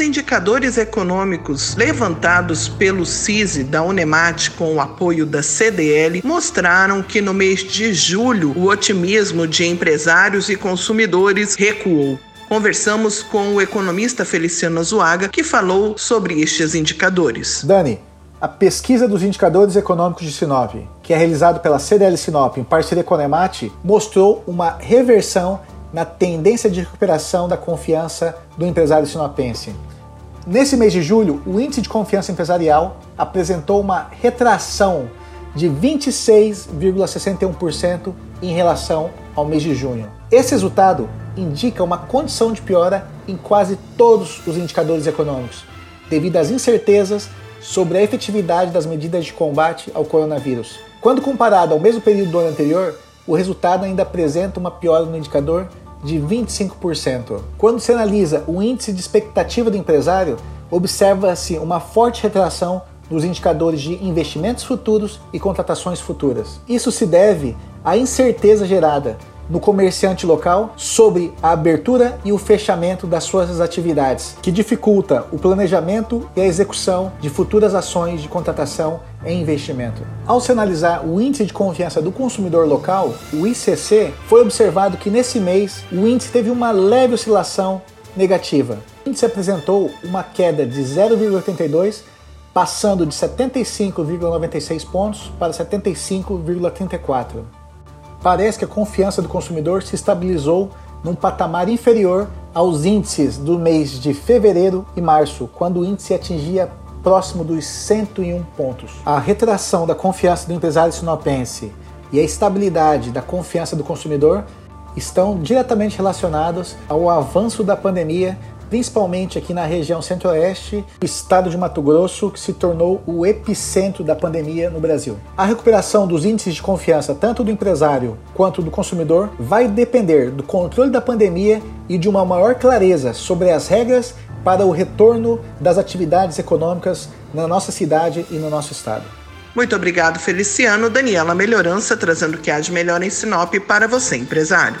Os indicadores econômicos levantados pelo CISI da Unemat com o apoio da CDL mostraram que no mês de julho o otimismo de empresários e consumidores recuou. Conversamos com o economista Feliciano Zuaga, que falou sobre estes indicadores. Dani, a pesquisa dos indicadores econômicos de Sinop, que é realizada pela CDL Sinop em parceria com a Unemat, mostrou uma reversão na tendência de recuperação da confiança do empresário sinopense. Nesse mês de julho, o índice de confiança empresarial apresentou uma retração de 26,61% em relação ao mês de junho. Esse resultado indica uma condição de piora em quase todos os indicadores econômicos, devido às incertezas sobre a efetividade das medidas de combate ao coronavírus. Quando comparado ao mesmo período do ano anterior, o resultado ainda apresenta uma piora no indicador de 25%. Quando se analisa o índice de expectativa do empresário, observa-se uma forte retração nos indicadores de investimentos futuros e contratações futuras. Isso se deve à incerteza gerada no comerciante local sobre a abertura e o fechamento das suas atividades, que dificulta o planejamento e a execução de futuras ações de contratação e investimento. Ao se analisar o índice de confiança do consumidor local, o ICC, foi observado que nesse mês o índice teve uma leve oscilação negativa. O índice apresentou uma queda de 0,82 passando de 75,96 pontos para 75,34 parece que a confiança do consumidor se estabilizou num patamar inferior aos índices do mês de fevereiro e março, quando o índice atingia próximo dos 101 pontos. A retração da confiança do empresário sinopense e a estabilidade da confiança do consumidor estão diretamente relacionados ao avanço da pandemia principalmente aqui na região centro-oeste, estado de Mato Grosso, que se tornou o epicentro da pandemia no Brasil. A recuperação dos índices de confiança, tanto do empresário quanto do consumidor, vai depender do controle da pandemia e de uma maior clareza sobre as regras para o retorno das atividades econômicas na nossa cidade e no nosso estado. Muito obrigado, Feliciano. Daniela Melhorança trazendo o que há de melhor em Sinop para você, empresário.